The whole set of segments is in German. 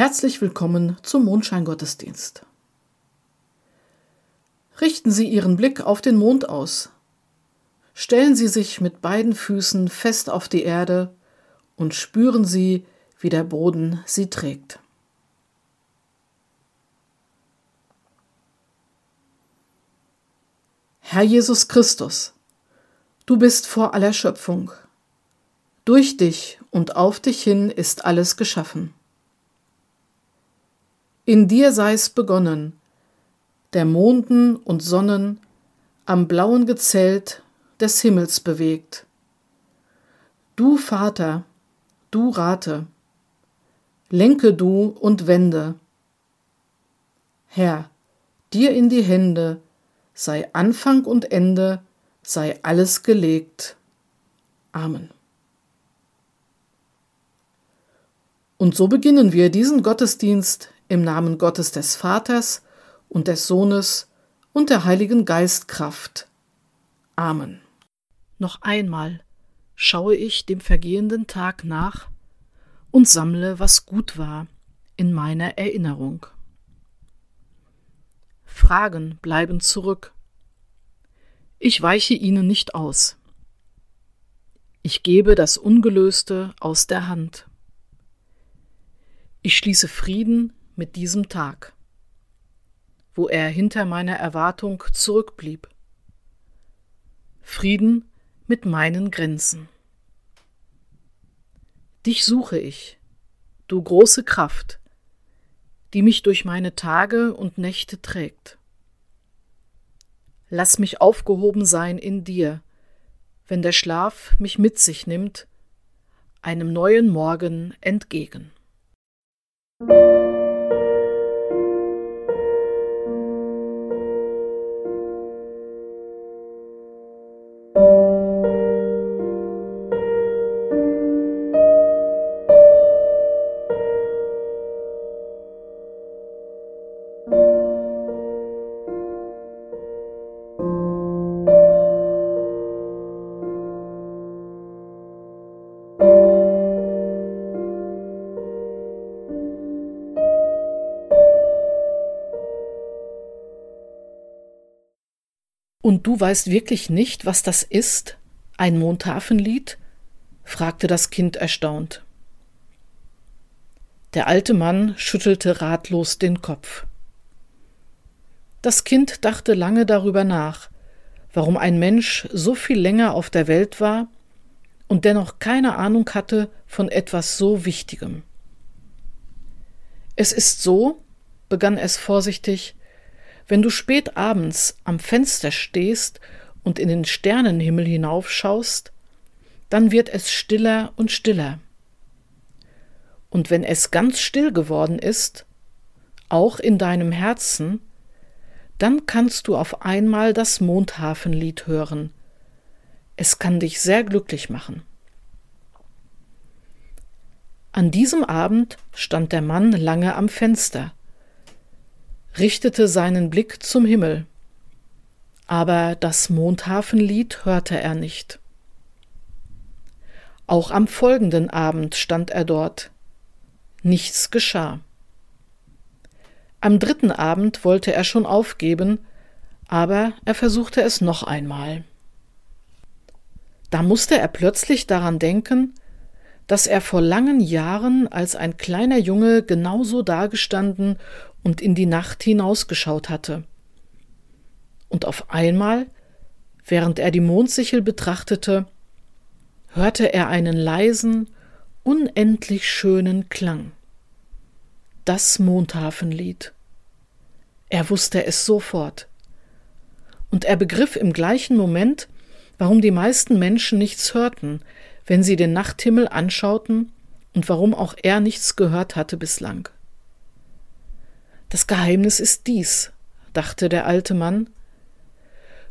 Herzlich willkommen zum Mondscheingottesdienst. Richten Sie Ihren Blick auf den Mond aus. Stellen Sie sich mit beiden Füßen fest auf die Erde und spüren Sie, wie der Boden sie trägt. Herr Jesus Christus, du bist vor aller Schöpfung. Durch dich und auf dich hin ist alles geschaffen. In dir sei's begonnen, der Monden und Sonnen am blauen Gezelt des Himmels bewegt. Du Vater, du rate, lenke du und wende. Herr, dir in die Hände sei Anfang und Ende, sei alles gelegt. Amen. Und so beginnen wir diesen Gottesdienst im Namen Gottes des Vaters und des Sohnes und der Heiligen Geistkraft. Amen. Noch einmal schaue ich dem vergehenden Tag nach und sammle, was gut war, in meiner Erinnerung. Fragen bleiben zurück. Ich weiche ihnen nicht aus. Ich gebe das Ungelöste aus der Hand. Ich schließe Frieden mit diesem Tag, wo er hinter meiner Erwartung zurückblieb. Frieden mit meinen Grenzen. Dich suche ich, du große Kraft, die mich durch meine Tage und Nächte trägt. Lass mich aufgehoben sein in dir, wenn der Schlaf mich mit sich nimmt, einem neuen Morgen entgegen. Und du weißt wirklich nicht, was das ist? Ein Mondhafenlied? fragte das Kind erstaunt. Der alte Mann schüttelte ratlos den Kopf. Das Kind dachte lange darüber nach, warum ein Mensch so viel länger auf der Welt war und dennoch keine Ahnung hatte von etwas so Wichtigem. Es ist so, begann es vorsichtig, wenn du spät abends am Fenster stehst und in den Sternenhimmel hinaufschaust, dann wird es stiller und stiller. Und wenn es ganz still geworden ist, auch in deinem Herzen, dann kannst du auf einmal das Mondhafenlied hören. Es kann dich sehr glücklich machen. An diesem Abend stand der Mann lange am Fenster richtete seinen Blick zum Himmel. Aber das Mondhafenlied hörte er nicht. Auch am folgenden Abend stand er dort. Nichts geschah. Am dritten Abend wollte er schon aufgeben, aber er versuchte es noch einmal. Da musste er plötzlich daran denken, dass er vor langen Jahren als ein kleiner Junge genauso dagestanden und in die Nacht hinausgeschaut hatte. Und auf einmal, während er die Mondsichel betrachtete, hörte er einen leisen, unendlich schönen Klang. Das Mondhafenlied. Er wusste es sofort. Und er begriff im gleichen Moment, warum die meisten Menschen nichts hörten, wenn sie den Nachthimmel anschauten und warum auch er nichts gehört hatte bislang. Das Geheimnis ist dies, dachte der alte Mann.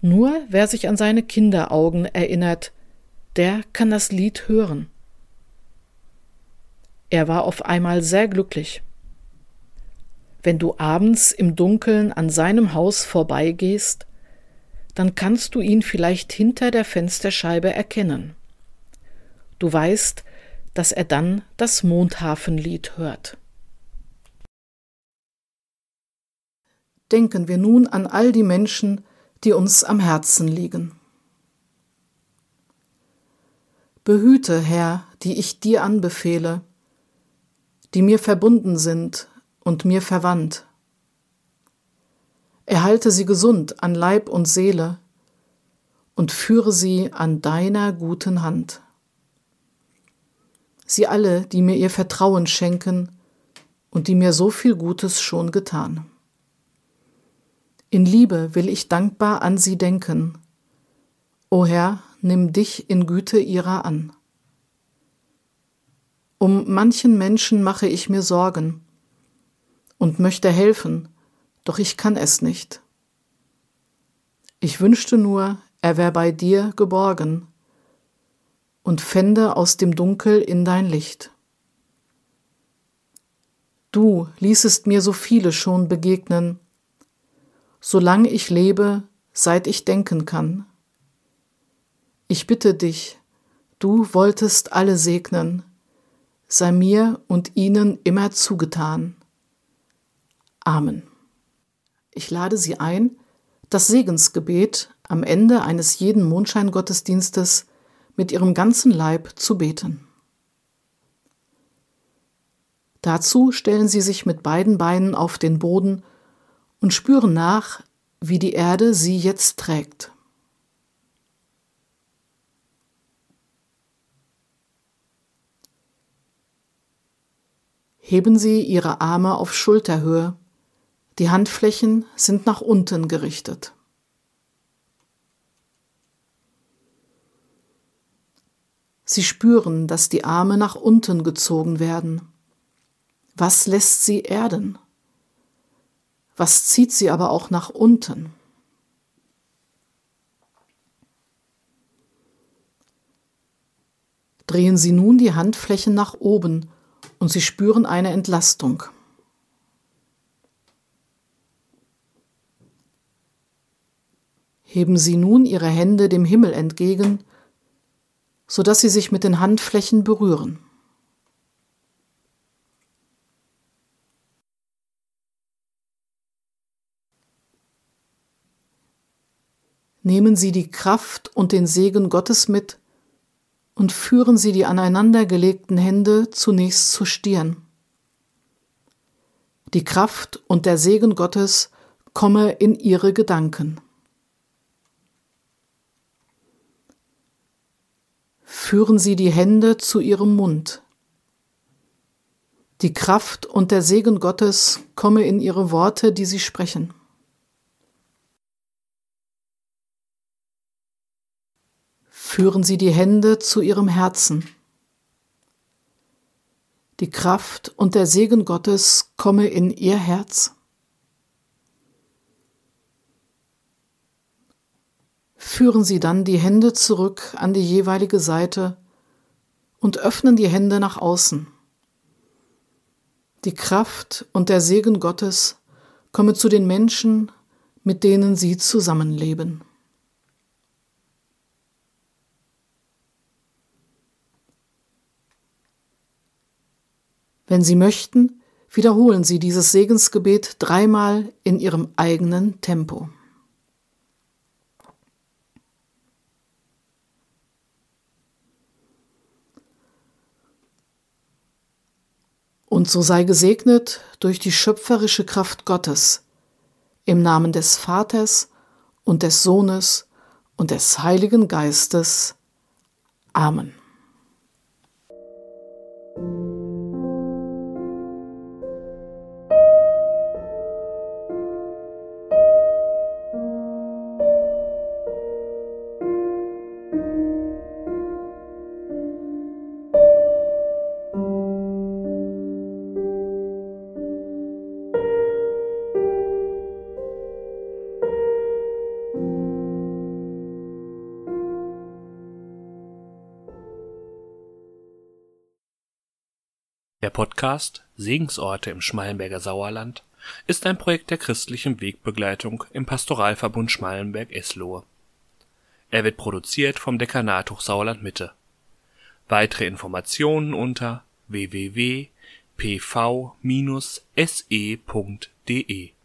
Nur wer sich an seine Kinderaugen erinnert, der kann das Lied hören. Er war auf einmal sehr glücklich. Wenn du abends im Dunkeln an seinem Haus vorbeigehst, dann kannst du ihn vielleicht hinter der Fensterscheibe erkennen. Du weißt, dass er dann das Mondhafenlied hört. denken wir nun an all die Menschen, die uns am Herzen liegen. Behüte, Herr, die ich dir anbefehle, die mir verbunden sind und mir verwandt. Erhalte sie gesund an Leib und Seele und führe sie an deiner guten Hand. Sie alle, die mir ihr Vertrauen schenken und die mir so viel Gutes schon getan. In Liebe will ich dankbar an sie denken. O Herr, nimm dich in Güte ihrer an. Um manchen Menschen mache ich mir Sorgen und möchte helfen, doch ich kann es nicht. Ich wünschte nur, er wär bei dir geborgen und fände aus dem Dunkel in dein Licht. Du ließest mir so viele schon begegnen, solang ich lebe, seit ich denken kann. Ich bitte dich, du wolltest alle segnen, sei mir und ihnen immer zugetan. Amen. Ich lade Sie ein, das Segensgebet am Ende eines jeden Mondscheingottesdienstes mit Ihrem ganzen Leib zu beten. Dazu stellen Sie sich mit beiden Beinen auf den Boden und spüren nach, wie die Erde Sie jetzt trägt. Heben Sie Ihre Arme auf Schulterhöhe. Die Handflächen sind nach unten gerichtet. Sie spüren, dass die Arme nach unten gezogen werden. Was lässt sie erden? Was zieht sie aber auch nach unten? Drehen Sie nun die Handflächen nach oben und Sie spüren eine Entlastung. Heben Sie nun Ihre Hände dem Himmel entgegen, so dass sie sich mit den Handflächen berühren. Nehmen Sie die Kraft und den Segen Gottes mit und führen Sie die aneinandergelegten Hände zunächst zur Stirn. Die Kraft und der Segen Gottes komme in Ihre Gedanken. Führen Sie die Hände zu Ihrem Mund. Die Kraft und der Segen Gottes komme in Ihre Worte, die Sie sprechen. Führen Sie die Hände zu Ihrem Herzen. Die Kraft und der Segen Gottes komme in Ihr Herz. Führen Sie dann die Hände zurück an die jeweilige Seite und öffnen die Hände nach außen. Die Kraft und der Segen Gottes komme zu den Menschen, mit denen Sie zusammenleben. Wenn Sie möchten, wiederholen Sie dieses Segensgebet dreimal in Ihrem eigenen Tempo. Und so sei gesegnet durch die schöpferische Kraft Gottes, im Namen des Vaters und des Sohnes und des Heiligen Geistes. Amen. Der Podcast Segensorte im Schmallenberger Sauerland ist ein Projekt der christlichen Wegbegleitung im Pastoralverbund Schmallenberg-Eslohe. Er wird produziert vom Dekanat Hochsauerland Mitte. Weitere Informationen unter www.pv-se.de